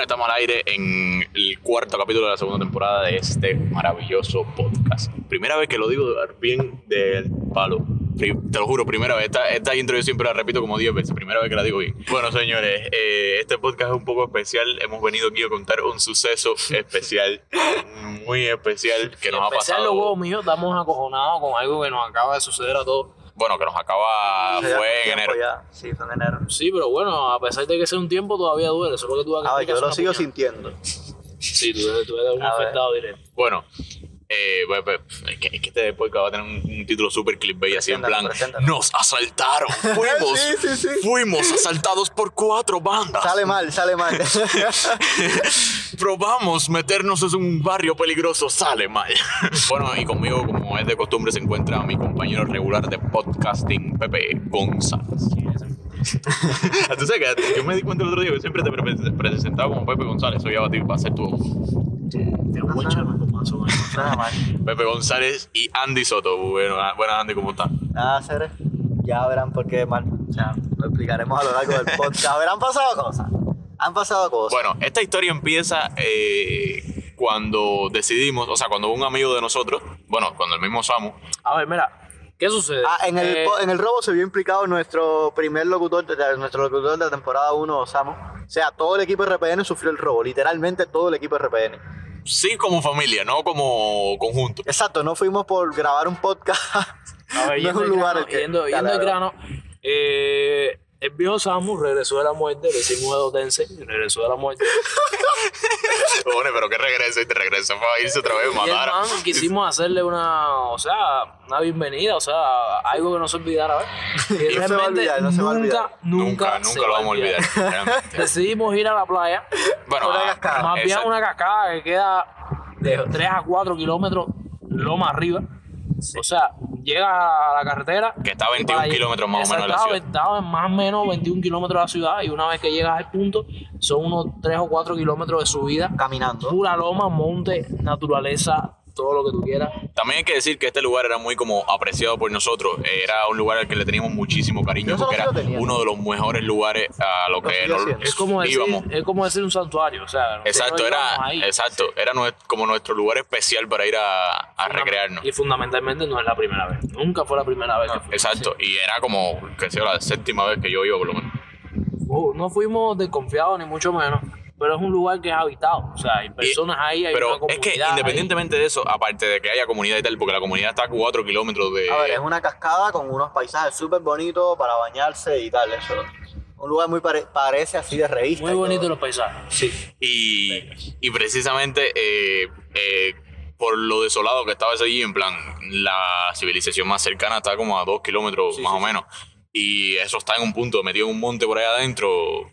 Bueno, estamos al aire en el cuarto capítulo de la segunda temporada de este maravilloso podcast. Primera vez que lo digo bien del palo. Te lo juro, primera vez. Esta, esta intro yo siempre la repito como 10 veces. Primera vez que la digo bien. Bueno, señores, eh, este podcast es un poco especial. Hemos venido aquí a contar un suceso especial, muy especial, que nos ha especial pasado. los huevos míos, estamos acojonados con algo que nos acaba de suceder a todos. Bueno, que nos acaba, fue en enero. ya. Sí, fue en enero. Sí, pero bueno, a pesar de que sea un tiempo, todavía duele. Solo que tú A ver, yo lo sigo sin sintiendo. Sí, tú, tú eres un A ver. afectado directo. Bueno, eh, pues, pues, es, que, es que este podcast va a tener un, un título súper clickbait así en plan, nos asaltaron, fuimos, Sí, sí, sí. fuimos asaltados por cuatro bandas. Sale mal, sale mal. Probamos meternos en un barrio peligroso, sale mal. bueno, y conmigo, como es de costumbre, se encuentra mi compañero regular de podcasting, Pepe González. Que yo me di cuenta el otro día que siempre te pre- presentaba como Pepe González, hoy va a ser tu, Pepe González y Andy Soto. Bueno, buenas Andy, ¿cómo estás? Nada, hacer. Ya verán por qué mal. O sea, lo explicaremos a lo largo del podcast. A ver, han pasado cosas. Han pasado cosas. Bueno, esta historia empieza eh, cuando decidimos, o sea, cuando un amigo de nosotros, bueno, cuando el mismo Samu, A ver, mira, ¿qué sucede? Ah, en el, Eh, en el robo se vio implicado nuestro primer locutor, de, nuestro locutor de la temporada 1, Samu. O sea, todo el equipo de RPN sufrió el robo, literalmente todo el equipo de RPN. sí como familia, no como conjunto. Exacto, no fuimos por grabar un podcast. A ver, no es yendo un al lugar grano, el que- yendo, Dale, yendo grano, eh, el viejo Samu regresó de la muerte, le hicimos de Tensei, regresó de la muerte. Bueno, pero que regrese y te regrese para irse otra vez, Y matar. hermano, quisimos hacerle una, o sea, una bienvenida, o sea, algo que no se olvidara. ¿ves? Y No se va a olvidar, no se va a olvidar. nunca, Nunca, nunca lo va vamos a olvidar. realmente. Decidimos ir a la playa, Bueno, Una ah, cascada. más bien una cascada que queda de 3 a 4 kilómetros loma arriba. O sea, llega a la carretera. Que está a y 21 para allí- kilómetros más o menos de la ciudad. Estaba en más o menos 21 kilómetros de la ciudad. Y una vez que llegas al punto, son unos 3 o 4 kilómetros de subida. Caminando. Pura loma, monte, naturaleza, todo lo que tú quieras. También hay que decir que este lugar era muy como apreciado por nosotros. Era un lugar al que le teníamos muchísimo cariño porque era lo uno de los mejores lugares a lo Lo que siendo. Es como decir, íbamos. es como decir un santuario. O sea, Exacto, era, ahí. exacto, era como nuestro lugar especial para ir a, a recrearnos. Y fundamentalmente no es la primera vez. Nunca fue la primera vez que fuimos. Exacto, y era como, que sea, la séptima vez que yo iba por lo menos. Oh, no fuimos desconfiados ni mucho menos, pero es un lugar que es habitado, o sea, hay personas ahí, hay Pero una es que comunidad ahí. independientemente de eso, aparte de que haya comunidad y tal, porque la comunidad está a 4 kilómetros de... A ver, es una cascada con unos paisajes súper bonitos para bañarse y tal. Eso. Un lugar muy pare- parece así de revista. muy bonito todo. los paisajes. Sí. Y, y precisamente eh, eh, por lo desolado que estaba ese allí, en plan, la civilización más cercana está como a 2 kilómetros Sí, más sí, o menos. Y eso está en un punto, metido en un monte por ahí adentro.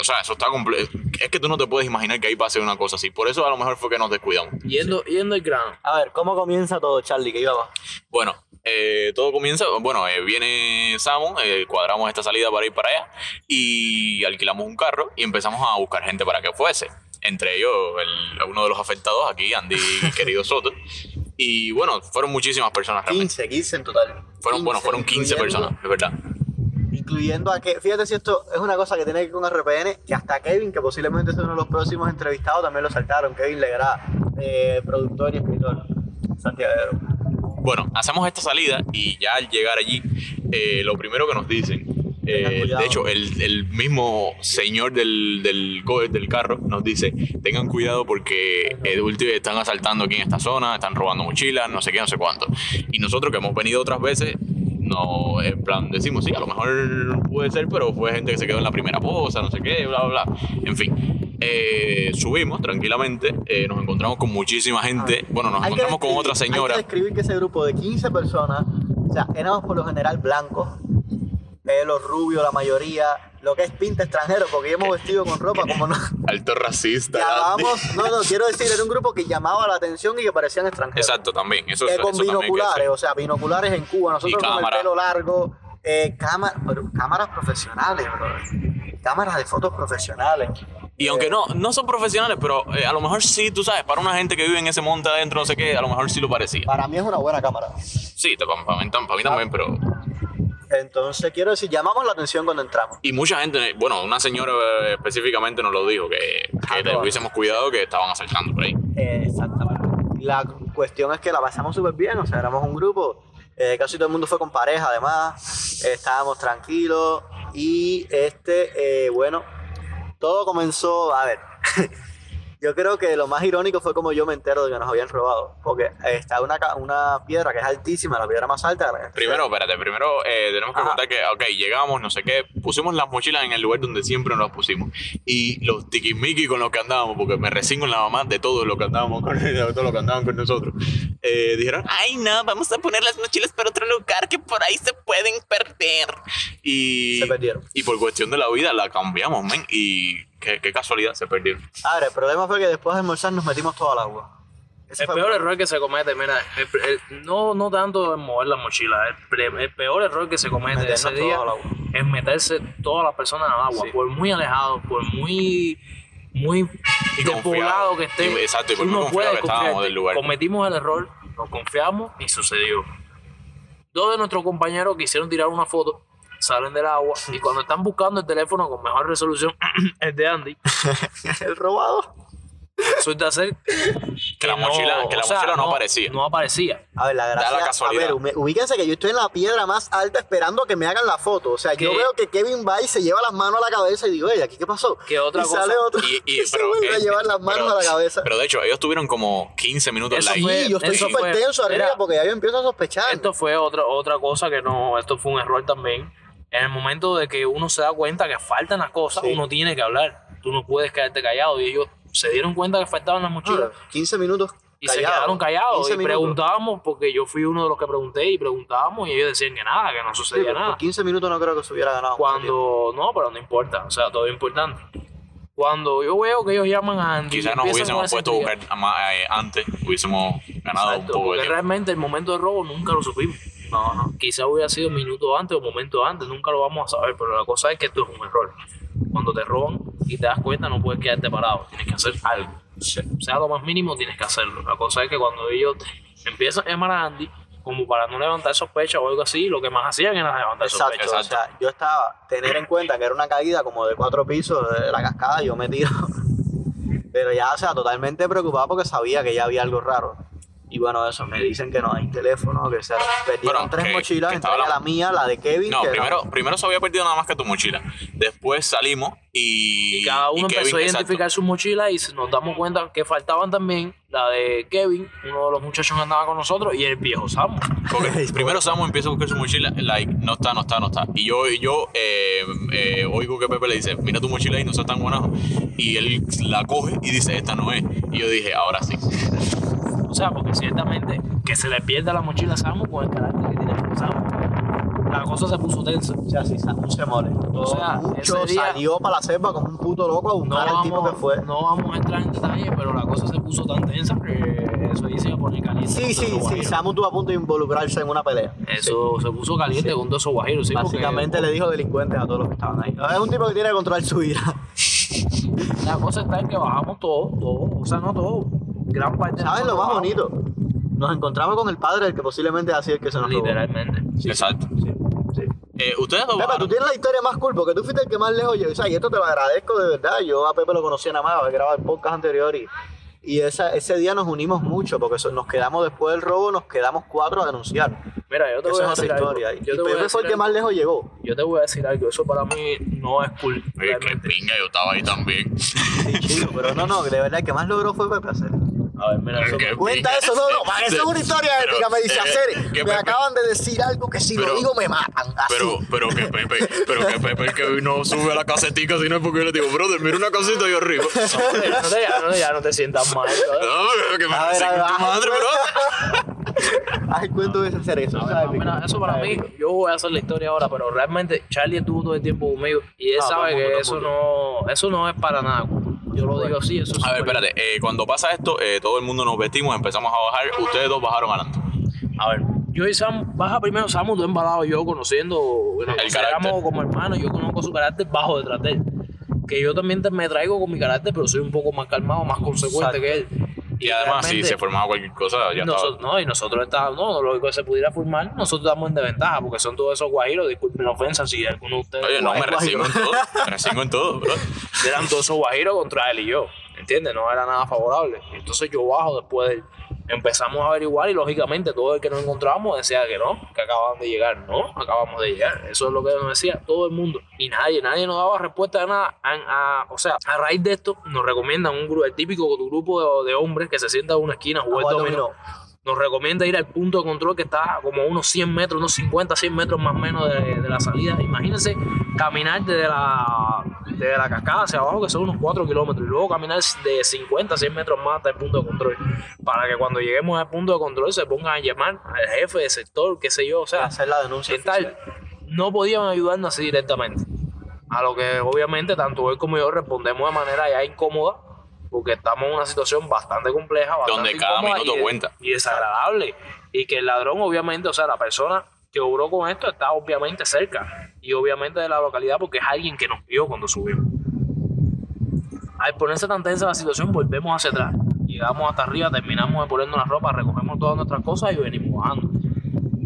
O sea, eso está completo. Es que tú no te puedes imaginar que ahí pase una cosa así. Por eso a lo mejor fue que nos descuidamos. Yendo, yendo al grano. A ver, ¿cómo comienza todo, Charlie? Que iba más. Bueno, eh, todo comienza, bueno, eh, viene Samu, eh, cuadramos esta salida para ir para allá y alquilamos un carro y empezamos a buscar gente para que fuese. Entre ellos, el- uno de los afectados aquí, Andy, querido Soto. Y bueno, fueron muchísimas personas realmente. 15, 15 en total. Fueron, bueno, 15, fueron 15 incluyendo- personas, es verdad. Incluyendo a que, fíjate si esto es una cosa que tiene que ver con RPN, que hasta Kevin, que posiblemente sea uno de los próximos entrevistados, también lo saltaron. Kevin Legrá, eh, productor y escritor. Santiago. Bueno, hacemos esta salida y ya al llegar allí, eh, lo primero que nos dicen, eh, de hecho, el, el mismo señor del, del, del carro nos dice, tengan cuidado porque eh, están asaltando aquí en esta zona, están robando mochilas, no sé qué, no sé cuánto. Y nosotros que hemos venido otras veces, no, en plan, decimos, sí, a lo mejor puede ser, pero fue gente que se quedó en la primera posa, no sé qué, bla, bla, bla. En fin, eh, subimos tranquilamente, eh, nos encontramos con muchísima gente, bueno, nos encontramos con otra señora. Hay que describir que ese grupo de 15 personas, o sea, éramos por lo general blancos, pelo rubio la mayoría, lo que es pinta extranjero, porque íbamos vestidos con ropa como no. Alto racista. Llamábamos, no, no, quiero decir, era un grupo que llamaba la atención y que parecían extranjeros. Exacto, también. Eso, Eh, con binoculares, o sea, binoculares en Cuba, nosotros con el pelo largo, eh, cámaras profesionales, bro. cámaras de fotos profesionales. Y aunque no, no son profesionales, pero eh, a lo mejor sí, tú sabes, para una gente que vive en ese monte adentro, no sé qué, a lo mejor sí lo parecía. Para mí es una buena cámara. Sí, te- para, para mí, tam- para mí también, pero Entonces, quiero decir, llamamos la atención cuando entramos. Y mucha gente, bueno, una señora eh, específicamente nos lo dijo, que, que todas. tuviésemos cuidado que estaban asaltando por ahí. Eh, exactamente. La cuestión es que la pasamos súper bien, o sea, éramos un grupo, eh, casi todo el mundo fue con pareja además, eh, estábamos tranquilos y este, eh, bueno, todo comenzó, a ver, yo creo que lo más irónico fue como yo me entero de que nos habían robado, porque está una, una piedra que es altísima, la piedra más alta. la- Primero, espérate, primero eh, tenemos que Ajá. contar que, ok, llegamos, no sé qué, pusimos las mochilas en el lugar donde siempre nos pusimos. Y los tiquismiquis con los que andábamos, porque me resigno en la mamá de todos los que andábamos con, de todos los que andaban con nosotros, eh, dijeron, ay no, vamos a poner las mochilas para otro lugar que por ahí se pueden perder. Y, Se perdieron. y por cuestión de la vida la cambiamos, men, y qué, qué casualidad se perdieron. A ver, el problema fue que después de almorzar nos metimos todo al agua. Ese El fue peor error que se comete, mira, el- el- no, no tanto en mover la mochila, el, peor error que se comete Meternos ese todo día al agua. es meterse todas las personas al agua, Sí. por muy alejado, por muy muy Y despoblado que esté. Y- exacto, y por muy confiado que estábamos del lugar. Cometimos el error, nos confiamos y sucedió. Dos de nuestros compañeros quisieron tirar una foto, salen del agua y cuando están buscando el teléfono con mejor resolución, el de Andy, el robado. resulta ser Que la mochila- que la mochila no aparecía. No aparecía. A ver, la gracia. la casualidad. A ver, ubíquense que yo estoy en la piedra más alta esperando a que me hagan la foto. O sea, yo veo que Kevin va y se lleva las manos a la cabeza y digo, oye, ¿aquí qué pasó? ¿Qué otra y cosa? sale otro Y, y- se pero, vuelve a llevar las manos pero- a la cabeza. Pero de hecho, ellos tuvieron como 15 minutos Eso like. fue- sí, yo estoy súper fue- tenso arriba era- porque ya yo empiezo a sospechar. Esto fue otra, otra cosa que no, esto fue un error también. En el momento de que uno se da cuenta que faltan las cosas, Sí. uno tiene que hablar. Tú no puedes quedarte callado. Y ellos se dieron cuenta que faltaban las mochilas. 15 minutos. Y se quedaron callados 15 y preguntábamos, porque yo fui uno de los que pregunté y preguntábamos y ellos decían que nada, que no sucedía nada. por 15 minutos no creo que se hubiera ganado. Cuando, no, pero no importa, o sea, todo es importante. Cuando yo veo que ellos llaman a Andy, Quizás nos hubiésemos puesto buscar eh, antes, hubiésemos ganado Exacto, un poco de porque realmente el momento del robo nunca lo supimos. No, no. Quizá hubiera sido minutos antes o momentos antes, nunca lo vamos a saber, pero la cosa es que esto es un error. Cuando te roban y te das cuenta, no puedes quedarte parado, tienes que hacer algo. Sea lo más mínimo, tienes que hacerlo. La cosa es que cuando ellos empiezan a llamar a Andy, como para no levantar sospecha o algo así, lo que más hacían era levantar Exacto, sospecha. o sea, yo estaba, tener en cuenta que era una caída como de cuatro pisos de la cascada, yo me tiro. Pero ya, o sea, totalmente preocupado porque sabía que ya había algo raro. Y bueno, eso, me dicen que no hay teléfono, que se perdieron Bueno, tres que- mochilas, que entre la- la mía, la de Kevin. No, que primero, primero se había perdido nada más que tu mochila. Después salimos y. Y cada uno y Kevin, empezó a exacto. identificar sus mochilas y nos damos cuenta que faltaban también la de Kevin, uno de los muchachos que andaba con nosotros, y el viejo Samu. Porque primero Samu empieza a buscar su mochila, like, no está, no está, no está. Y yo, y yo eh, eh, oigo que Pepe le dice, mira tu mochila y no seas tan guanajo. Y él la coge y dice, esta no es. Y yo dije, ahora sí. O sea, porque ciertamente que se le pierda la mochila a Samu con el carácter que tiene Samu. La cosa se puso tensa. O sea, si Samu se molestó O sea, mucho, ese día- salió para la selva como un puto loco a No buscar al tipo que fue. no vamos a entrar en detalle, pero la cosa se puso tan tensa que eso dice a poner caliente. Sí, con sí, sí. Samu estuvo a punto de involucrarse en una pelea. Eso se puso caliente con todos esos guajiros. Sí, porque- Básicamente le dijo delincuentes a todos los que estaban ahí. Es un tipo que tiene que controlar su vida. La cosa está en que bajamos todo, todo, o sea, no todo, gran parte de ¿Sabes lo más bonito? Nos encontramos con el padre del que posiblemente ha sido el que se nos robó. Literalmente. Exacto. Sí, sí. Eh, Ustedes Pepe, tú tienes la historia más cool porque tú fuiste el que más lejos llegó. O sea, y esto te lo agradezco de verdad. Yo a Pepe lo conocía nada más, había grabado el podcast anterior y, y esa, ese día nos unimos mucho porque nos quedamos después del robo, nos quedamos cuatro a denunciar. Mira, yo te Eso voy es a otra decir algo. historia. Y Yo te voy a Pepe fue decir el que más lejos llegó. Yo te voy a decir algo, eso para mí no es cool. Oye, qué pinga, yo estaba ahí también. Sí, pero no, no, de verdad el que más logró fue Pepe hacer. A ver, mira, eso Qué Cuenta eso, no, no, para eso es una historia Pero, épica. Me dice, eh, hacer, que me Pepe- acaban de decir algo que si Pero- lo digo me matan. Así. Pero, pero que Pepe, pero que Pepe el que no sube a la casetica, sino es porque yo le digo, brother, mira una casita ahí arriba. no te, no te- ya, no, te- ya no te sientas mal. No, que me A ver, a ver, tu madre, bro. Ay, cuento de hacer eso. A ver, mira, eso para mí, yo voy a hacer la historia ahora, pero realmente Charlie estuvo todo el tiempo conmigo y él Ah, sabe que eso no, eso no es para nada. Yo lo digo así, eso es A ver, espérate, eh, cuando pasa esto, eh, todo el mundo nos vestimos, empezamos a bajar, ustedes dos bajaron adelante. A ver, yo y Sam, baja primero Samu, tú embalado yo conociendo, El carácter. como hermanos, yo conozco su carácter bajo detrás de él. Que yo también te- me traigo con mi carácter, pero soy un poco más calmado, más consecuente Exacto. que él. Y además, si se formaba cualquier cosa, ya nosotros, no, y nosotros estábamos, no, lo único que se pudiera formar, nosotros estamos en desventaja, porque son todos esos guajiros, disculpen la ofensa si alguno de ustedes. Oye, no, me resigno en todo. Me resigno en todo, bro. eran todos esos guajiros contra él y yo, ¿entiendes? No era nada favorable. Entonces yo bajo después de él. Empezamos a averiguar y lógicamente todo el que nos encontrábamos decía que no, que acababan de llegar. No, acabamos de llegar. Eso es lo que nos decía todo el mundo. Y nadie, nadie nos daba respuesta de nada. A- a- o sea, a raíz de esto nos recomiendan un grupo, el típico grupo de, de hombres que se sienta en una esquina a jugar Jugar dominó. Nos recomienda ir al punto de control que está como a unos 100 metros, unos 50, 100 metros más o menos de, de la salida. Imagínense caminar desde la, desde la cascada hacia abajo, que son unos 4 kilómetros, y luego caminar de 50, 100 metros más hasta el punto de control. Para que cuando lleguemos al punto de control se pongan a llamar al jefe de sector, qué sé yo, o sea, hacer la denuncia en tal, no podían ayudarnos así directamente. A lo que obviamente tanto él como yo respondemos de manera ya incómoda, porque estamos en una situación bastante compleja, bastante Donde cada minuto y cuenta. Y desagradable. Y que el ladrón, obviamente, o sea, la persona que obró con esto está obviamente cerca. Y obviamente de la localidad porque es alguien que nos vio cuando subimos. Al ponerse tan tensa la situación, volvemos hacia atrás. Llegamos hasta arriba, terminamos de ponernos la ropa, recogemos todas nuestras cosas y venimos bajando.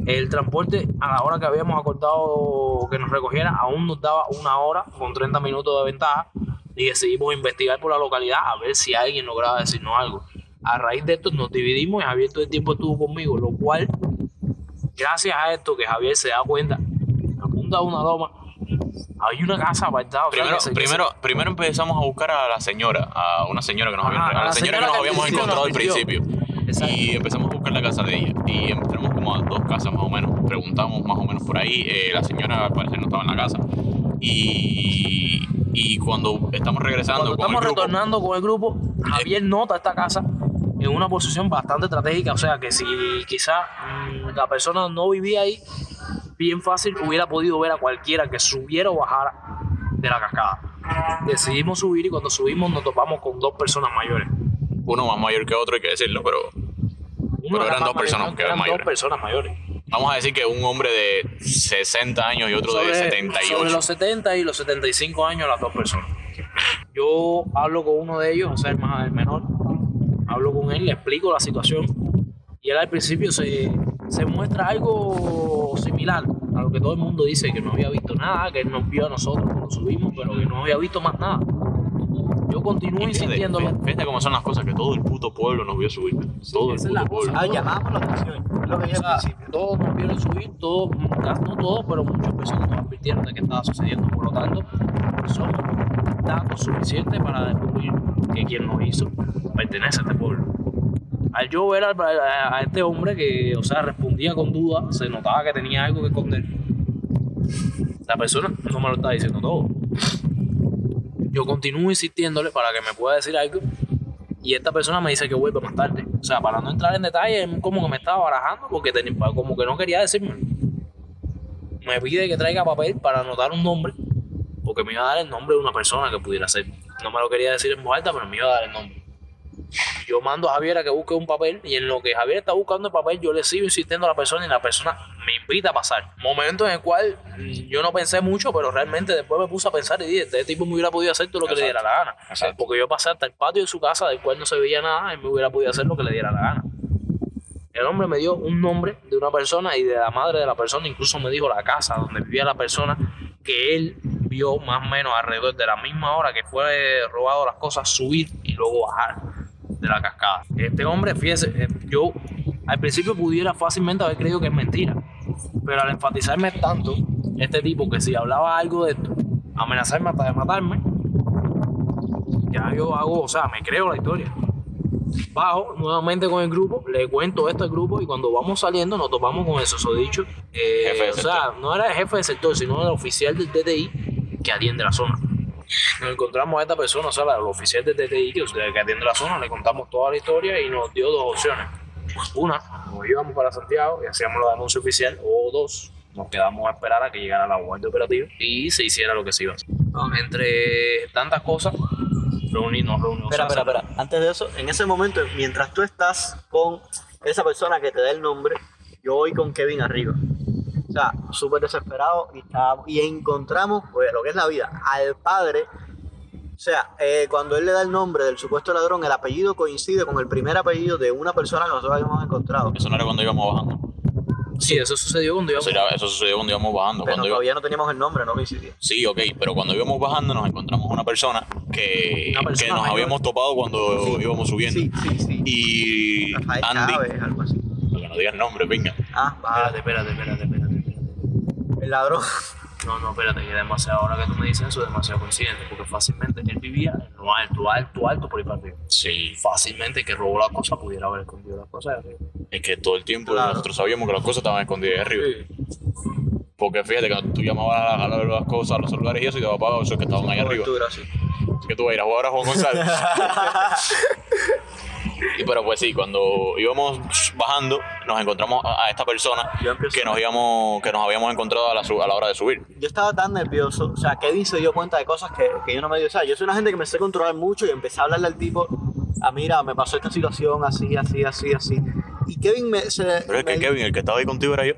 El transporte, a la hora que habíamos acordado que nos recogiera, aún nos daba una hora con 30 minutos de ventaja y decidimos investigar por la localidad a ver si alguien lograba decirnos algo. A raíz de esto nos dividimos y Javier todo el tiempo estuvo conmigo, lo cual, gracias a esto que Javier se da cuenta, a punta de una loma, hay una casa apartada. o sea, Primero, que se- primero, primero empezamos a buscar a la señora, a una señora que nos, habían- a a la señora que nos habíamos encontrado al principio. Exacto. Y empezamos a buscar la casa de ella. Y entramos como a dos casas más o menos. Preguntamos más o menos por ahí. eh, la señora al parecer no estaba en la casa. Y, y cuando estamos regresando Cuando con estamos el grupo, retornando con el grupo, Javier nota esta casa en una posición bastante estratégica. O sea que si quizá mm, la persona no vivía ahí, bien fácil hubiera podido ver a cualquiera que subiera o bajara de la cascada. Decidimos subir y cuando subimos nos topamos con dos personas mayores. uno más mayor que otro, hay que decirlo, pero Pero era eran dos personas que eran eran dos personas mayores. Vamos a decir que un hombre de 60 años y otro de sobre 78. los 70 y los 75 años las dos personas. Yo hablo con uno de ellos, o sea, el, más, el menor, hablo con él, le explico la situación y él al principio se, se muestra algo similar a lo que todo el mundo dice, que no había visto nada, que él nos vio a nosotros cuando subimos, pero que no había visto más nada. Yo continúo Y fíjate, fíjate- cómo son las cosas, que todo el puto pueblo nos vio subir. todo el esa es la puto cosa. pueblo. Ah, llamamos la atención. Lo que O sea, todos nos vieron subir, todos, no todos, pero muchas personas nos advirtieron de que estaba sucediendo. Por lo tanto, son datos suficientes para descubrir que quien lo hizo pertenece a este pueblo. Al yo ver a este hombre que, o sea, respondía con duda, se notaba que tenía algo que esconder. La persona no me lo está diciendo todo. Yo continúo insistiéndole para que me pueda decir algo y esta persona me dice que vuelve más tarde. O sea, para no entrar en detalle, como que me estaba barajando porque tenía- como que no quería decirme. Me pide que traiga papel para anotar un nombre, porque me iba a dar el nombre de una persona que pudiera ser. No me lo quería decir en voz alta, pero me iba a dar el nombre. Yo mando a Javier a que busque un papel y en lo que Javier está buscando el papel, yo le sigo insistiendo a la persona y la persona me invita a pasar. Momento en el cual mm, yo no pensé mucho, pero realmente después me puse a pensar y dije, este tipo me hubiera podido hacer todo lo que le diera la gana. Exacto. Porque yo pasé hasta el patio de su casa, del cual no se veía nada, y me hubiera podido hacer lo que le diera la gana. El hombre me dio un nombre de una persona y de la madre de la persona, incluso me dijo la casa donde vivía la persona, que él vio más o menos alrededor de la misma hora que fue robado las cosas, subir y luego bajar de la cascada. Este hombre, fíjese, eh, yo al principio pudiera fácilmente haber creído que es mentira, pero al enfatizarme tanto, este tipo que si hablaba algo de esto, amenazarme hasta de matarme, ya yo hago, o sea, me creo la historia. Bajo nuevamente con el grupo, le cuento esto al grupo y cuando vamos saliendo nos topamos con el susodicho. eh, Jefe o sea, no era el jefe del sector, sino el oficial del TTI que atiende la zona. Nos encontramos a esta persona, o sea, el oficial del TTI que, que atiende la zona, le contamos toda la historia y nos dio dos opciones. Una, nos íbamos para Santiago y hacíamos la denuncia oficial, o dos, nos quedamos a esperar a que llegara la guardia operativa y se hiciera lo que se iba a hacer. Entre tantas cosas, reuni- nos reunimos. Espera, espera, espera. Antes de eso, en ese momento, mientras tú estás con esa persona que te da el nombre, yo voy con Kevin arriba. O sea, súper desesperado y, está- y encontramos, pues, lo que es la vida, al padre sea, eh, cuando él le da el nombre del supuesto ladrón, el apellido coincide con el primer apellido de una persona que nosotros habíamos encontrado. Eso no era cuando íbamos bajando. Sí, eso sucedió cuando íbamos. Eso, era- eso sucedió cuando íbamos bajando. Pero Cuando iba- todavía no teníamos el nombre, no coincidía. Sí, ok, pero cuando íbamos bajando nos encontramos una persona que, Una persona que nos mayor. habíamos topado cuando Sí. íbamos subiendo. Sí, sí, sí. Y Rafael Andy, Chávez, algo así. que no digas nombre, venga. Ah, va, Espérate, espérate, espérate, espérate, espérate. El ladrón. No, no, espérate, que demasiado, ahora que tú me dices eso, es demasiado coincidente, porque fácilmente él vivía en lo alto, alto, alto por ahí para arriba. Sí, Fácilmente que robó la cosa pudiera haber escondido las cosas de arriba. es que todo el tiempo Claro. nosotros sabíamos que las cosas estaban escondidas ahí arriba. Porque fíjate que tú llamabas a, a las cosas, a los celulares y eso, y te papá esos que estaban ahí arriba. Cobertura, sí. que tú vas a ir a jugar a Juan González. y pero pues sí, cuando íbamos bajando, nos encontramos a, a esta persona que nos íbamos, que nos habíamos encontrado a la, a la hora de subir. Yo estaba tan nervioso, o sea, Kevin se dio cuenta de cosas que, que yo no me dio. O sea, yo soy una gente que me sé controlar mucho y empecé a hablarle al tipo, ah, mira, me pasó esta situación así, así, así, así. Y Kevin me... Se, Pero es que Kevin, el que estaba ahí contigo era yo.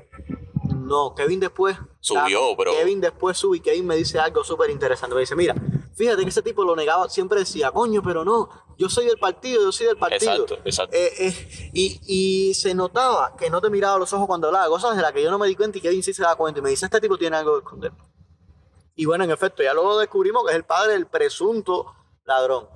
No, Kevin después... Subió, pero- Kevin después sube y Kevin me dice algo súper interesante. Me dice, mira, fíjate que ese tipo lo negaba, siempre decía, coño, pero no, yo soy del partido, yo soy del partido. Exacto, exacto. Eh, eh, y, y se notaba que no te miraba a los ojos cuando hablaba, cosas de las que yo no me di cuenta y Kevin sí se da cuenta. Y me dice, este tipo tiene algo que esconder. Y bueno, en efecto, ya luego descubrimos que es el padre del presunto ladrón.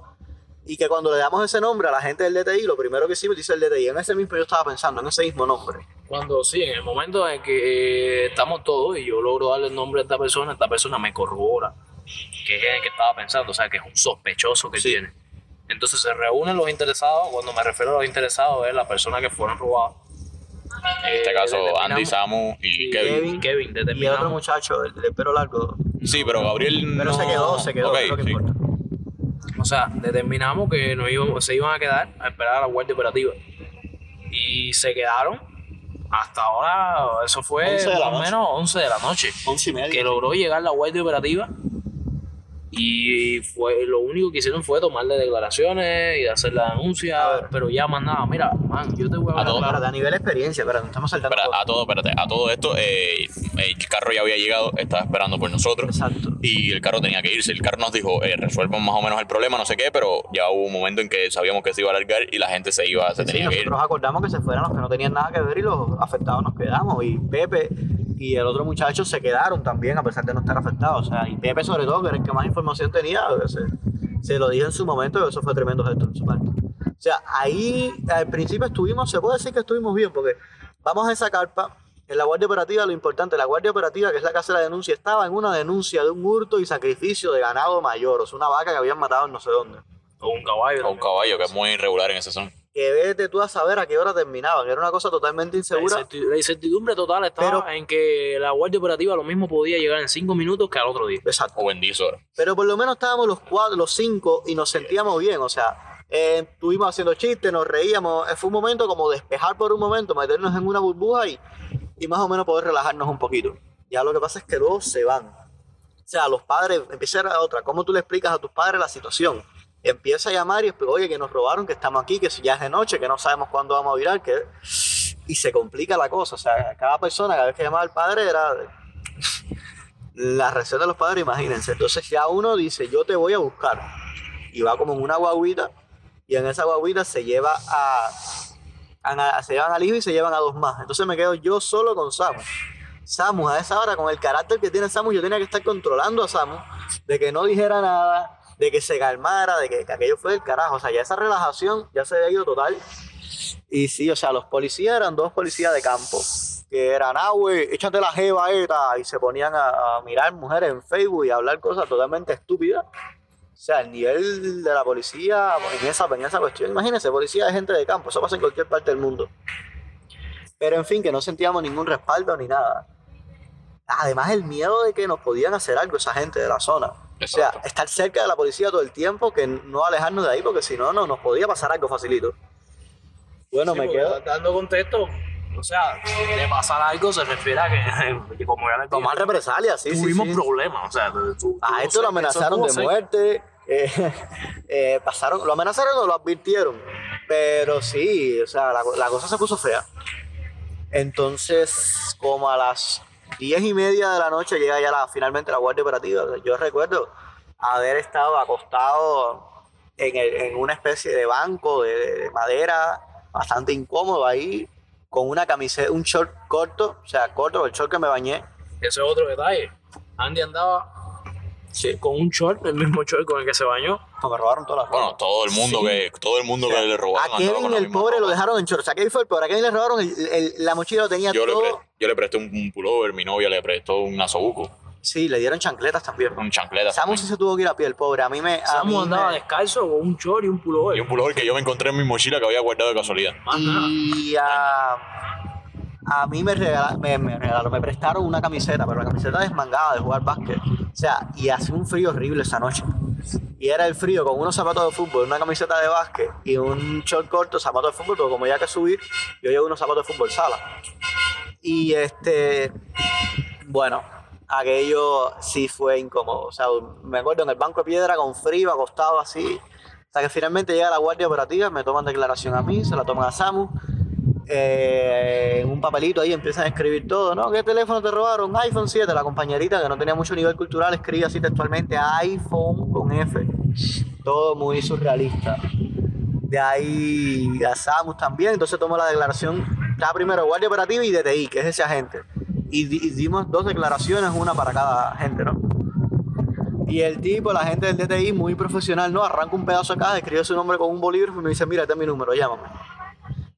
Y que cuando le damos ese nombre a la gente del DTI, lo primero que hicimos dice el DTI. En ese mismo yo estaba pensando, en ese mismo nombre. Cuando sí, en el momento en que eh, estamos todos y yo logro darle el nombre a esta persona, esta persona me corrobora que es el que estaba pensando, o sea, que es un sospechoso que Sí. tiene. Entonces se reúnen los interesados, cuando me refiero a los interesados es la persona que fueron robados. En este caso, Andy, Samu y Kevin. Kevin. Kevin, Y el otro muchacho, el de pelo largo. Sí, pero Gabriel Pero no... se quedó, se quedó, Ok, es lo que sí. O sea, determinamos que nos íbamos, se iban a quedar a esperar a la guardia operativa. Y se quedaron hasta ahora, eso fue 11 más o menos 11 de la noche. Once y media. Que logró llegar la guardia operativa. Y fue lo único que hicieron fue tomarle declaraciones y hacer la denuncia, pero ya más nada. Mira, man, yo te voy a A hablar todo. claro. Espérate, a nivel experiencia, nos estamos saltando. Espera, a todo, espérate, a todo esto, eh, el carro ya había llegado, estaba esperando por nosotros. Exacto. Y el carro tenía que irse. El carro nos dijo, eh, resuelvan más o menos el problema, no sé qué, pero ya hubo un momento en que sabíamos que se iba a alargar y la gente se iba, se Sí, tenía que ir. nosotros acordamos que se fueran los que no tenían nada que ver y los afectados nos quedamos. Y Pepe y el otro muchacho se quedaron también a pesar de no estar afectados. O sea, y Pepe sobre todo, que era el que más información tenía, se, se lo dije en su momento y eso fue tremendo gesto de su parte. O sea, ahí al principio estuvimos, se puede decir que estuvimos bien porque vamos a esa carpa. En la guardia operativa, lo importante, la guardia operativa, que es la que hace la denuncia, estaba en una denuncia de un hurto y sacrificio de ganado mayor, o sea, una vaca que habían matado en no sé dónde. O un caballo. O un caballo que es muy irregular en esa zona. Que vete tú a saber a qué hora terminaban. Era una cosa totalmente La insegura. La incertidumbre total estaba Pero- en que la guardia operativa lo mismo podía llegar en cinco minutos que al otro día. Exacto. O en 10 horas. Pero por lo menos estábamos los cuatro, los cinco y nos sentíamos bien. O sea, eh, estuvimos haciendo chistes, nos reíamos. Eh, Fue un momento como despejar por un momento, meternos en una burbuja y, y más o menos poder relajarnos un poquito. Ya lo que pasa es que luego se van. O sea, los padres, empieza a otra. ¿Cómo tú le explicas a tus padres la situación? Empieza a llamar y oye, que nos robaron, que estamos aquí, que ya es de noche, que no sabemos cuándo vamos a virar, que... Y se complica la cosa. O sea, cada persona, cada vez que llamaba al padre era... La reacción de los padres, imagínense. Entonces ya uno dice, yo te voy a buscar. Y va como en una guaguita, y en esa guaguita se lleva a- se llevan al hijo y se llevan a dos más. Entonces me quedo yo solo con Samu. Samu, a esa hora, con el carácter que tiene Samu, yo tenía que estar controlando a Samu, de que no dijera nada, de que se calmara, de que, que aquello fue del carajo. O sea, ya esa relajación ya se había ido total. Y sí, o sea, los policías eran dos policías de campo, que eran, ah, güey, échate la jeva esta, y se ponían a, a mirar mujeres en Facebook y hablar cosas totalmente estúpidas. O sea, el nivel de la policía en esa, en esa cuestión, imagínense, policía de gente de campo, eso pasa en cualquier parte del mundo. Pero en fin, que no sentíamos ningún respaldo ni nada. Además, el miedo de que nos podían hacer algo esa gente de la zona. O sea, Exacto. estar cerca de la policía todo el tiempo, que no alejarnos de ahí, porque si no, no nos podía pasar algo facilito. Bueno, Sí, me quedo. Dando contexto, o sea, de pasar algo se refiere a que, que como ya le Tomar represalias, sí, sí, tuvimos sí. problemas. O sea, tu- A esto lo amenazaron de muerte. eh, eh, pasaron, lo amenazaron o lo advirtieron. Pero sí, o sea, la, la cosa se puso fea. Entonces, como a las diez y media de la noche llega ya la, finalmente la guardia operativa. Yo recuerdo haber estado acostado en, el- en una especie de banco de, de madera bastante incómodo ahí, con una camiseta, un short corto, o sea, corto, el short que me bañé. Ese es otro detalle. Andy andaba con un short, el mismo short con el que se bañó. Me robaron todas las ropas. Bueno, todo el mundo Sí. que todo el mundo que le A robaron con Kevin, el pobre, lo dejaron en short. O sea, Kevin fue el pobre. A Kevin le robaron el- el- la mochila, lo tenía Yo le, todo. pre- yo le presté un, un pullover, mi novia le prestó un asobuco, Sí, le dieron chancletas también. un chancleta Samu sí se tuvo que ir a pie, el pobre. A mí me. A Samu mí andaba me- descalzo con un short y un pullover. y un pullover que yo me encontré en mi mochila que había guardado de casualidad. Más. Y a, a mí me regalaron, me, me regalaron, me prestaron una camiseta, pero la camiseta desmangada de jugar básquet. O sea, y hacía un frío horrible esa noche. Y era el frío con unos zapatos de fútbol, una camiseta de básquet y un short corto, zapatos de fútbol, pero como ya que subir, yo llevo unos zapatos de fútbol sala. Y este, bueno, aquello sí fue incómodo. O sea, me acuerdo en el banco de piedra con frío, acostado así. Hasta que finalmente llega la guardia operativa, me toman declaración a mí, se la toman a Samu. Eh, un papelito ahí empiezan a escribir todo, ¿no? ¿Qué teléfono te robaron? iPhone 7. La compañerita que no tenía mucho nivel cultural escribe así textualmente iPhone con F. Todo muy surrealista. De ahí a Samus también, entonces tomó la declaración, estaba primero guardia operativa y DTI, que es ese agente. Y, di- y dimos dos declaraciones, una para cada agente, ¿no? Y el tipo, la gente del DTI, muy profesional, ¿no? Arranca un pedazo caja, escribe su nombre con un bolígrafo y me dice, mira, este es mi número, llámame.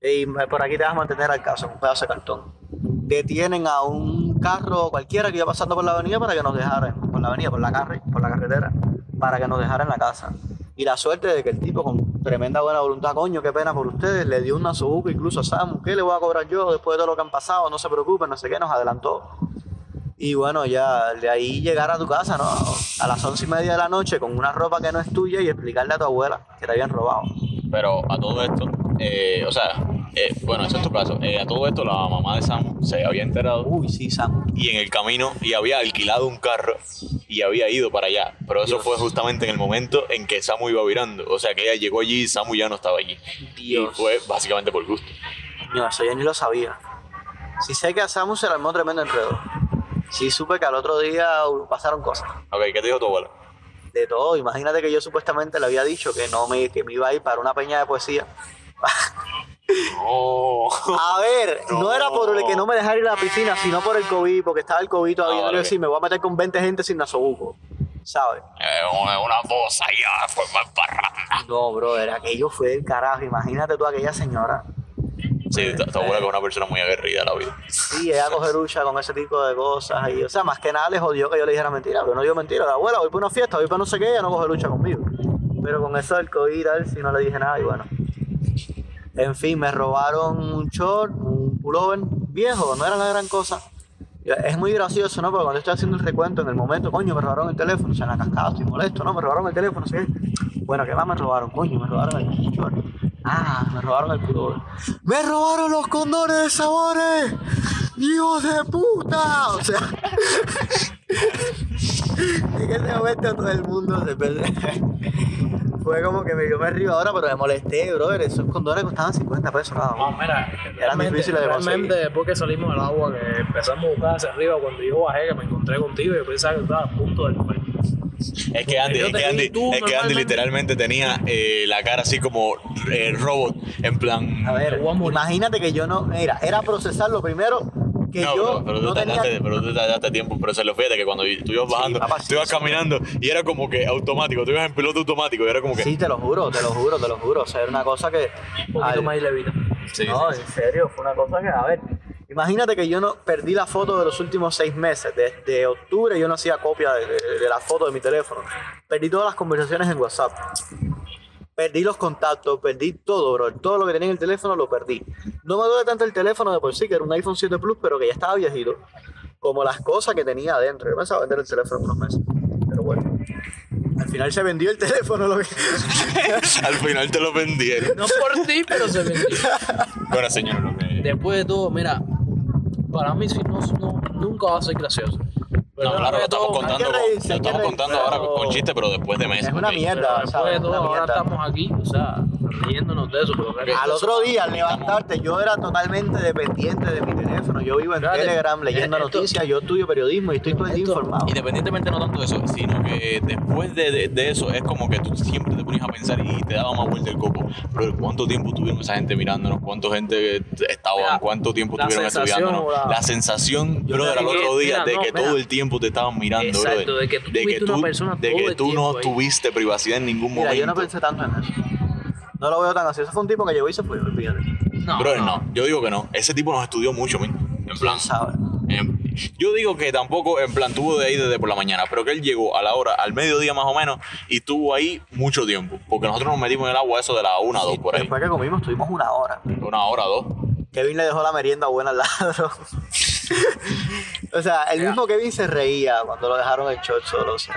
Y por aquí te vas a mantener al caso, un pedazo de cartón. Detienen a un carro cualquiera que iba pasando por la avenida para que nos dejaran, por la avenida, por la, carre, por la carretera, para que nos dejaran la casa. Y la suerte de que el tipo con tremenda buena voluntad, coño, qué pena por ustedes, le dio una sobuca incluso a Samu, ¿qué le voy a cobrar yo después de todo lo que han pasado? No se preocupen, no sé qué, nos adelantó. Y bueno, ya de ahí llegar a tu casa, ¿no? A las once y media de la noche con una ropa que no es tuya y explicarle a tu abuela que te habían robado. Pero a todo esto, eh, o sea, eh, bueno, ese es tu caso. Eh, a todo esto, la mamá de Samu se había enterado Uy, sí, Samu. y en el camino y había alquilado un carro y había ido para allá. Pero eso Dios. fue justamente en el momento en que Samu iba virando. O sea, que ella llegó allí y Samu ya no estaba allí. Dios. Y fue básicamente por gusto. No, eso yo ni lo sabía. Sí sé que a Samu se le armó tremendo enredo. Sí supe que al otro día pasaron cosas. Ok, ¿qué te dijo tu abuela? De todo. Imagínate que yo supuestamente le había dicho que no me, que me iba a ir para una peña de poesía. No. A ver, no, No. era por el que no me dejara ir a la piscina, sino por el COVID, porque estaba el COVID todavía. Ah, vale. decía, me voy a meter con 20 gente sin nasobuco. ¿Sabes? Eh, una, una cosa ya fue más parranda. No, brother, aquello fue del carajo. Imagínate tú aquella señora. Sí, tu, abuela que es una persona muy aguerrida a la vida. Sí, ella coge lucha con ese tipo de cosas. Y, o sea, más que nada le jodió que yo le dijera mentira. Pero no digo mentira. La abuela, voy para una fiesta, voy para no sé qué, ella no coge lucha conmigo. Pero con eso del COVID y tal, si no le dije nada, y bueno. En fin, me robaron un short, un pullover viejo, no era la gran cosa. Es muy gracioso, ¿no? Porque cuando estoy haciendo el recuento en el momento, coño, me robaron el teléfono, o sea, en la cascada estoy molesto, ¿no? Me robaron el teléfono, ¿sí? Bueno, ¿qué más me robaron? Coño, me robaron el short. Ah, me robaron el pullover. ¡Me robaron los condones de sabores! ¡Hijos de puta! O sea, en ese momento todo el mundo se perdió. Fue como que me, me río ahora, pero me molesté, brother. Esos condones costaban 50 pesos cada No, uno. mira, Eran realmente, difíciles de realmente conseguir. después que salimos del agua, que empezamos a buscar hacia arriba, cuando yo bajé, que me encontré contigo, yo pensaba que estaba a punto del muerto. Es que Andy, es que Andy, tú es que Andy literalmente tenía eh, la cara así como eh, robot, en plan. A ver, imagínate que yo no. Mira, era procesar lo primero que no, yo pero, pero no tú tenía. tardaste, pero tú tardaste tiempo en procesarlo. Fíjate que cuando tú ibas bajando, papá, sí, tú ibas sí. caminando y era como que automático, tú ibas en piloto automático y era como que. Sí, te lo juro, te lo juro, te lo juro. O sea, era una cosa que. Un poquito al- más y levita. Sí, no, sí, en serio, fue una cosa que, a ver, imagínate que yo no perdí la foto de los últimos seis meses. Desde octubre yo no hacía copia de, de- de la foto de mi teléfono. Perdí todas las conversaciones en WhatsApp. Perdí los contactos, perdí todo, bro. Todo lo que tenía en el teléfono lo perdí. No me duele tanto el teléfono de por sí, que era un iPhone 7 Plus, pero que ya estaba viejito. Como las cosas que tenía adentro. Yo pensaba vender el teléfono en unos meses. Pero bueno. Al final se vendió el teléfono. Lo que... Al final te lo vendieron. No por ti, pero se vendió. Bueno, señor, lo que. Después de todo, mira, para mí sí, no, no- nunca va a ser gracioso. Pero No, claro, lo estamos contando, con- lo estamos reírse, contando ahora con chiste, pero después de meses. Es una mierda. después de todo, ahora estamos aquí, o sea, de eso, pero claro, Al otro día, al levantarte, yo era totalmente dependiente de mi teléfono. Yo vivo en. Telegram leyendo Eh, esto- noticias, yo estudio periodismo y estoy todo el día informado. Independientemente no tanto de eso, sino que después de, de- de eso es como que tú siempre te ponías a pensar y te daba más vuelta el coco. Pero ¿cuánto tiempo tuvieron esa gente mirándonos? ¿Cuánta gente estaba? Mira, ¿Cuánto tiempo estuvieron estudiándonos? la- La sensación, Yo brother, al otro día mira, de no, que mira. todo el tiempo te estaban mirando, Exacto, brother. de que tú tuviste una persona de todo que el tú no tiempo tuviste privacidad en ningún Mira, momento. yo no pensé tanto en eso. No lo veo tan así. Ese fue un tipo que llegó y se fue, fíjate. no, Brother, no. Yo digo que no. Ese tipo nos estudió mucho, men. En plan. ¿Quién sabe? Yo digo que tampoco, en plan, tuvo de ahí desde por la mañana, pero que él llegó a la hora, al mediodía más o menos, y estuvo ahí mucho tiempo. Porque nosotros nos metimos en el agua eso de la una a dos por ahí. Después que comimos, estuvimos una hora. Una hora, dos. Kevin le dejó la merienda buena al ladro. o sea, el mismo Kevin se reía cuando lo dejaron el short solo. O sea.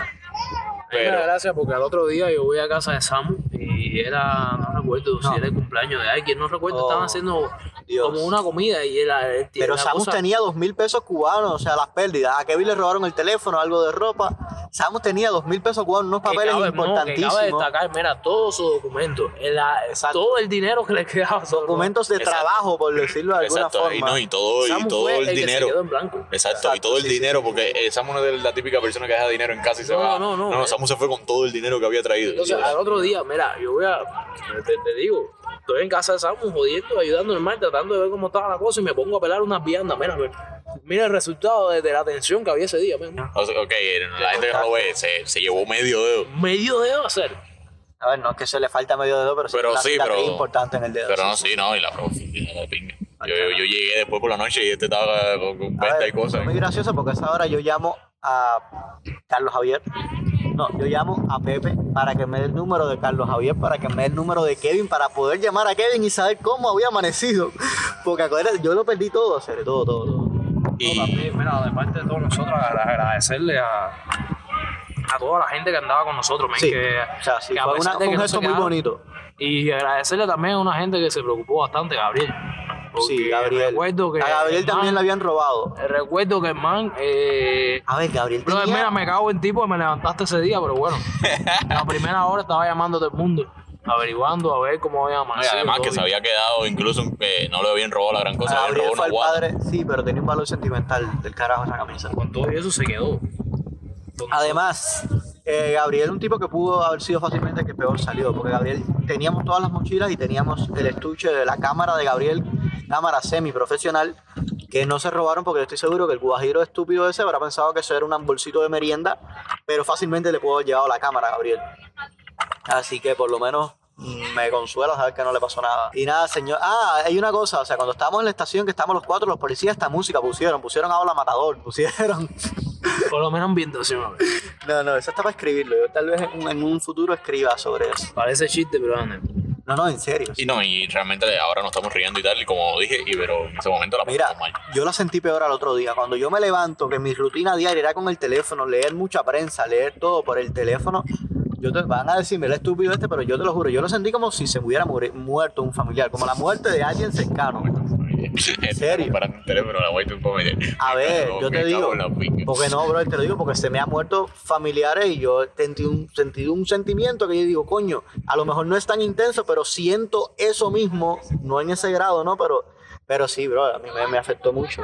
Pero- gracia porque al otro día yo voy a casa de Samu y era, no recuerdo No. si era el cumpleaños de alguien, no recuerdo, Oh, estaban haciendo Dios. como una comida y tiene Pero Samus cosa- tenía dos mil pesos cubanos, o sea, las pérdidas. A Kevin le robaron el teléfono, algo de ropa. Samus tenía dos mil pesos cubanos, unos que papeles cabe, no, que importantísimos. cabe destacar, mira, todos sus documentos, la- todo el dinero que le quedaba. documentos de Exacto. trabajo, por decirlo de alguna Exacto, y, forma. no, y todo, y todo el, el que se dinero. quedó en blanco. Exacto, y todo el sí, dinero, sí. porque eh, Samu no es la típica persona que deja dinero en casa y se No, va. no, no, no eh. Samu se fue con todo el dinero que había traído. Entonces, al otro día, mira, yo voy a. Te, te digo, estoy en casa de Samu jodiendo, ayudando normal, tratando de ver cómo estaba la cosa y me pongo a pelar unas viandas. Mira, mira, mira el resultado de, de la tensión que había ese día. O sea, ok, la gente que lo ve, se, se llevó medio dedo. Medio dedo hacer. A ver, no es que se le falta medio dedo, pero, Pero sí, pero- importante en el dedo. Pero no, sí. no, y la profundidad de pinga. Ah, Yo, yo, yo llegué después por la noche y este estaba con, con A venta ver, y cosas. fue muy gracioso porque a esa hora yo llamo a Carlos Javier. No, yo llamo a Pepe para que me dé el número de Carlos Javier, para que me dé el número de Kevin, para poder llamar a Kevin y saber cómo había amanecido. Porque acuérdate, yo lo perdí todo, hacer todo, todo, todo. Y, También, mira, de parte de todos nosotros, agra- agradecerle a, a toda la gente que andaba con nosotros, Sí, que, o sea, sí, que fue, una- un gesto muy quedaron, bonito. Y agradecerle también a una gente que se preocupó bastante, Gabriel. Porque Sí, Gabriel. Recuerdo que A Gabriel el también man- le habían robado. Recuerdo que el man. Eh, A ver, Gabriel tenía... mira, me cago en tipo que me levantaste ese día, pero bueno. la primera hora estaba llamando a todo el mundo, averiguando a ver cómo había amanecido. además que se había quedado, incluso que no le habían robado la gran cosa, le habían Gabriel robado fue una padre, sí, pero tenía un valor sentimental del carajo esa camisa. Con todo eso se quedó. Además, eh, Gabriel un tipo que pudo haber sido fácilmente el que peor salió, porque Gabriel teníamos todas las mochilas y teníamos el estuche de la cámara de Gabriel, cámara semi-profesional, que no se robaron porque yo estoy seguro que el guajiro estúpido ese habrá pensado que eso era un bolsito de merienda, pero fácilmente le pudo haber llevado la cámara Gabriel. Así que por lo menos me consuela saber que no le pasó nada. Y nada, señor. Ah, hay una cosa, o sea, cuando estábamos en la estación, que estábamos los cuatro, los policías esta música pusieron, pusieron a Hola Matador, pusieron... Por lo menos ambientación. a ver. No, no, eso está para escribirlo. Yo tal vez en, en un futuro escriba sobre eso. Parece chiste, pero anda. No, no, en serio. Y no, y realmente ahora nos estamos riendo y tal, y como dije, y pero en ese momento la Mira, mal. yo la sentí peor al otro día. Cuando yo me levanto, que mi rutina diaria era con el teléfono, leer mucha prensa, leer todo por el teléfono. Yo te van a decirme el estúpido este, pero yo te lo juro, yo lo sentí como si se me hubiera muerto un familiar, como la muerte de alguien cercano. ¿En serio? Para teléfono, la comes. A ver, yo te digo, porque no, bro, te lo digo porque se me han muerto familiares y yo sentí un, sentí un sentimiento que yo digo, coño, a lo mejor no es tan intenso, pero siento eso mismo, no en ese grado, ¿no? Pero, pero sí, bro, a mí me, me afectó mucho.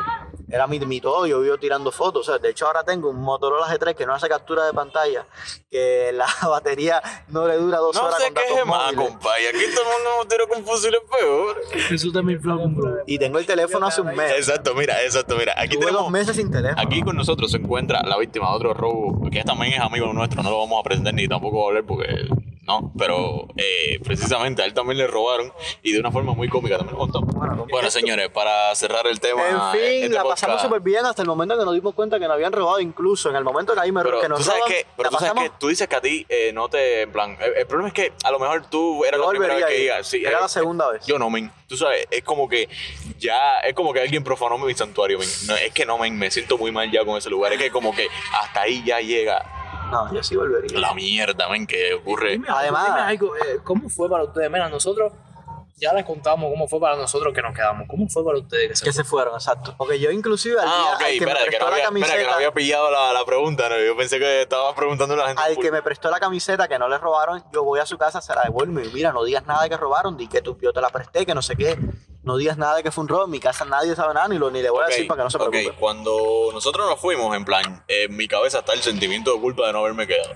Era mi, mi todo, yo vivo tirando fotos, o sea, de hecho ahora tengo un Motorola G3 que no hace captura de pantalla, que la batería no le dura dos No horas sé con qué es más, compadre. Aquí todo el mundo motero con fusiles peor. Eso también fue un bro. Y tengo el teléfono hace un mes. Exacto, mira, exacto, mira. Aquí Tuve tenemos. dos meses sin teléfono. Aquí con nosotros se encuentra la víctima de otro robo, que también es amigo nuestro, no lo vamos a presentar ni tampoco a hablar porque no, pero eh, precisamente a él también le robaron y de una forma muy cómica también lo contamos. Bueno, Bueno, señores, para cerrar el tema. En fin, este la podcast- pasamos súper bien hasta el momento que nos dimos cuenta que nos habían robado, incluso en el momento que ahí me Pero que nos tú sabes roban, que, pero tú sabes que tú dices que a ti eh, no te, en plan, el, el problema es que a lo mejor tú era Yo la primera vez que ibas, sí, Era eh, la segunda vez. Yo no, men. Tú sabes, es como que ya, es como que alguien profanó mi santuario, men. No, es que no, men, me siento muy mal ya con ese lugar. Es que como que hasta ahí ya llega No, yo sí volvería. la mierda, men, que ocurre. Dime, Además- dime algo, eh, ¿cómo fue para ustedes? Mira, nosotros Ya les contamos cómo fue para nosotros que nos quedamos. ¿Cómo fue para ustedes que se Que se fueron, exacto. Porque yo inclusive al día Ah, al que me que prestó la había, espera, que no camiseta, había pillado la, la pregunta, ¿no? Yo pensé que estabas preguntando a la gente. al que me prestó la camiseta que no le robaron, yo voy a su casa, se la devuelvo y mira, no digas nada de que robaron, di que tú, yo te la presté, que no sé qué. No digas nada de que fue un robo, en mi casa nadie sabe nada, ni, lo, ni le voy a Ok, decir para que no se ok, preocupe. cuando nosotros nos fuimos, en plan, en mi cabeza está el sentimiento de culpa de no haberme quedado.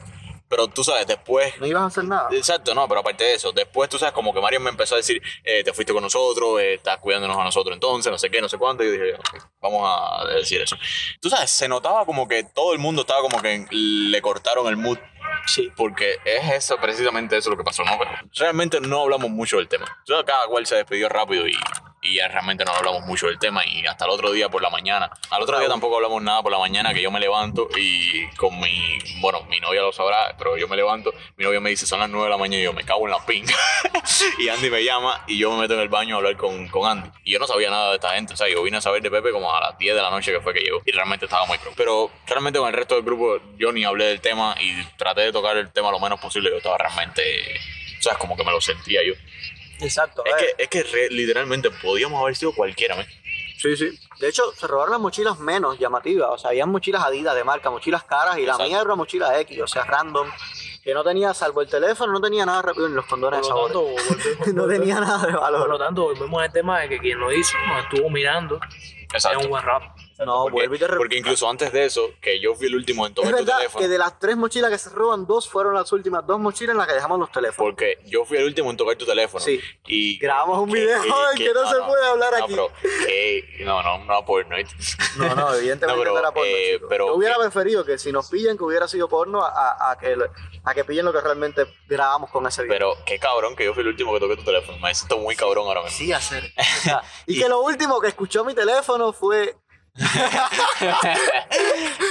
Pero tú sabes, después No ibas a hacer nada. Exacto, no, pero aparte de eso, después tú sabes, como que Mario me empezó a decir, eh, te fuiste con nosotros, eh, estás cuidándonos a nosotros entonces, no sé qué, no sé cuánto, y yo dije, ok, vamos a decir eso. Tú sabes, se notaba como que todo el mundo estaba como que le cortaron el mood, Sí. porque es eso, precisamente eso lo que pasó, ¿no? Pero realmente no hablamos mucho del tema. O sea, cada cual se despidió rápido y, y ya realmente no hablamos mucho del tema y hasta el otro día por la mañana. Al otro día tampoco hablamos nada por la mañana, que yo me levanto y con mi, bueno, mi novia lo sabrá, pero yo me levanto, mi novia me dice, son las 9 de la mañana y yo me cago en la pinga. y Andy me llama y yo me meto en el baño a hablar con, con Andy. Y yo no sabía nada de esta gente, o sea, yo vine a saber de Pepe como a las 10 de la noche que fue que llegó y realmente estaba muy pro. Pero realmente con el resto del grupo yo ni hablé del tema y traté de tocar el tema lo menos posible, yo estaba realmente, o sea, como que me lo sentía yo. Exacto. Es que, es que re- literalmente podíamos haber sido cualquiera, ¿me? Sí, sí. De hecho, se robaron las mochilas menos llamativas. O sea, habían mochilas Adidas de marca, mochilas caras y la Exacto. mía era una mochila X, o sea, random. Que no tenía, salvo el teléfono, no tenía nada rápido en los condones de volvemos- No tenía nada de Por lo valor. tanto, volvemos al tema de que quien lo hizo nos estuvo mirando. Exacto. Es un buen rato. No, porque, vuelvo y te porque incluso antes de eso, que yo fui el último en Es tomar tu verdad teléfono. que de las tres mochilas que se roban, dos fueron las últimas dos mochilas en las que dejamos los teléfonos. Porque yo fui el último en tocar tu teléfono. Sí. Y Grabamos un que- video en que no se puede hablar no, aquí. pero que- no, no, no porno. No, no, evidentemente No, pero, no era porno. eh, pero Yo hubiera que- preferido que si nos pillan que hubiera sido porno a, a- a que, a que pillen lo que realmente grabamos con ese video. Pero qué cabrón que yo fui el último que toqué tu teléfono. Me siento muy cabrón ahora mismo. Sí, hacer. O sea, y que lo último que escuchó mi teléfono fue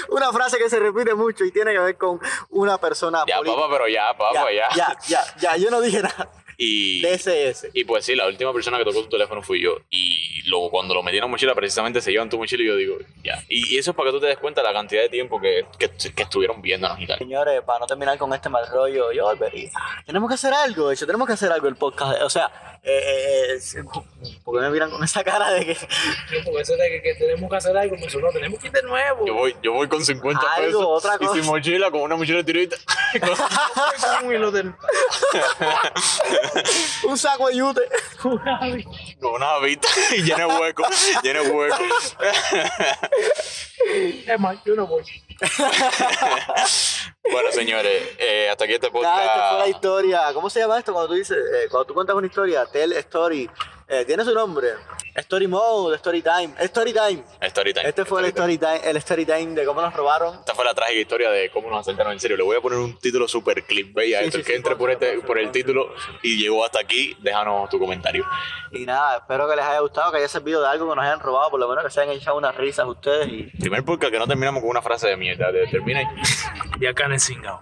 una frase que se repite mucho y tiene que ver con una persona ya, política. papá, pero ya, papá, ya. ya, ya, ya, yo no dije nada Y, de SS. y pues sí, la última persona que tocó tu teléfono fui yo. Y luego cuando lo metí en la mochila, precisamente se llevan tu mochila y yo digo, ya. Y, y eso es para que tú te des cuenta de la cantidad de tiempo que, que, que estuvieron viéndonos y tal. Señores, para no terminar con este mal rollo, yo volvería. Tenemos que hacer algo, de hecho, tenemos que hacer algo el podcast. O sea, eh, eh, eh, ¿por qué me miran con esa cara de que Porque eso de que, que tenemos que hacer algo, pues no, tenemos que ir de nuevo. Yo voy, yo voy con 50 Algo, pesos otra y sin cosa. mochila, con una mochila tirita. Con un hilo del- un saco de yute? con una vista y llena de hueco, llena de hueco. Es más, yo no voy. bueno, señores, eh, hasta aquí este podcast. Nada, esta fue la historia. ¿Cómo se llama esto cuando tú dices, eh, cuando tú cuentas una historia? Tell story. Eh, tiene su nombre. Story mode, story time. Story time. Story time. Este fue el story time, el story time de cómo nos robaron. Esta fue la trágica historia de cómo nos asaltaron en serio. Le voy a poner un título super a Sí, esto. sí, el que sí, entre por, este, por el título y llegó hasta aquí, déjanos tu comentario. Y nada, espero que les haya gustado, que haya servido de algo, que nos hayan robado, por lo menos que se hayan echado unas risas ustedes y Primer podcast que no terminamos con una frase de mierda. Termina ahí. De acá en el cingado.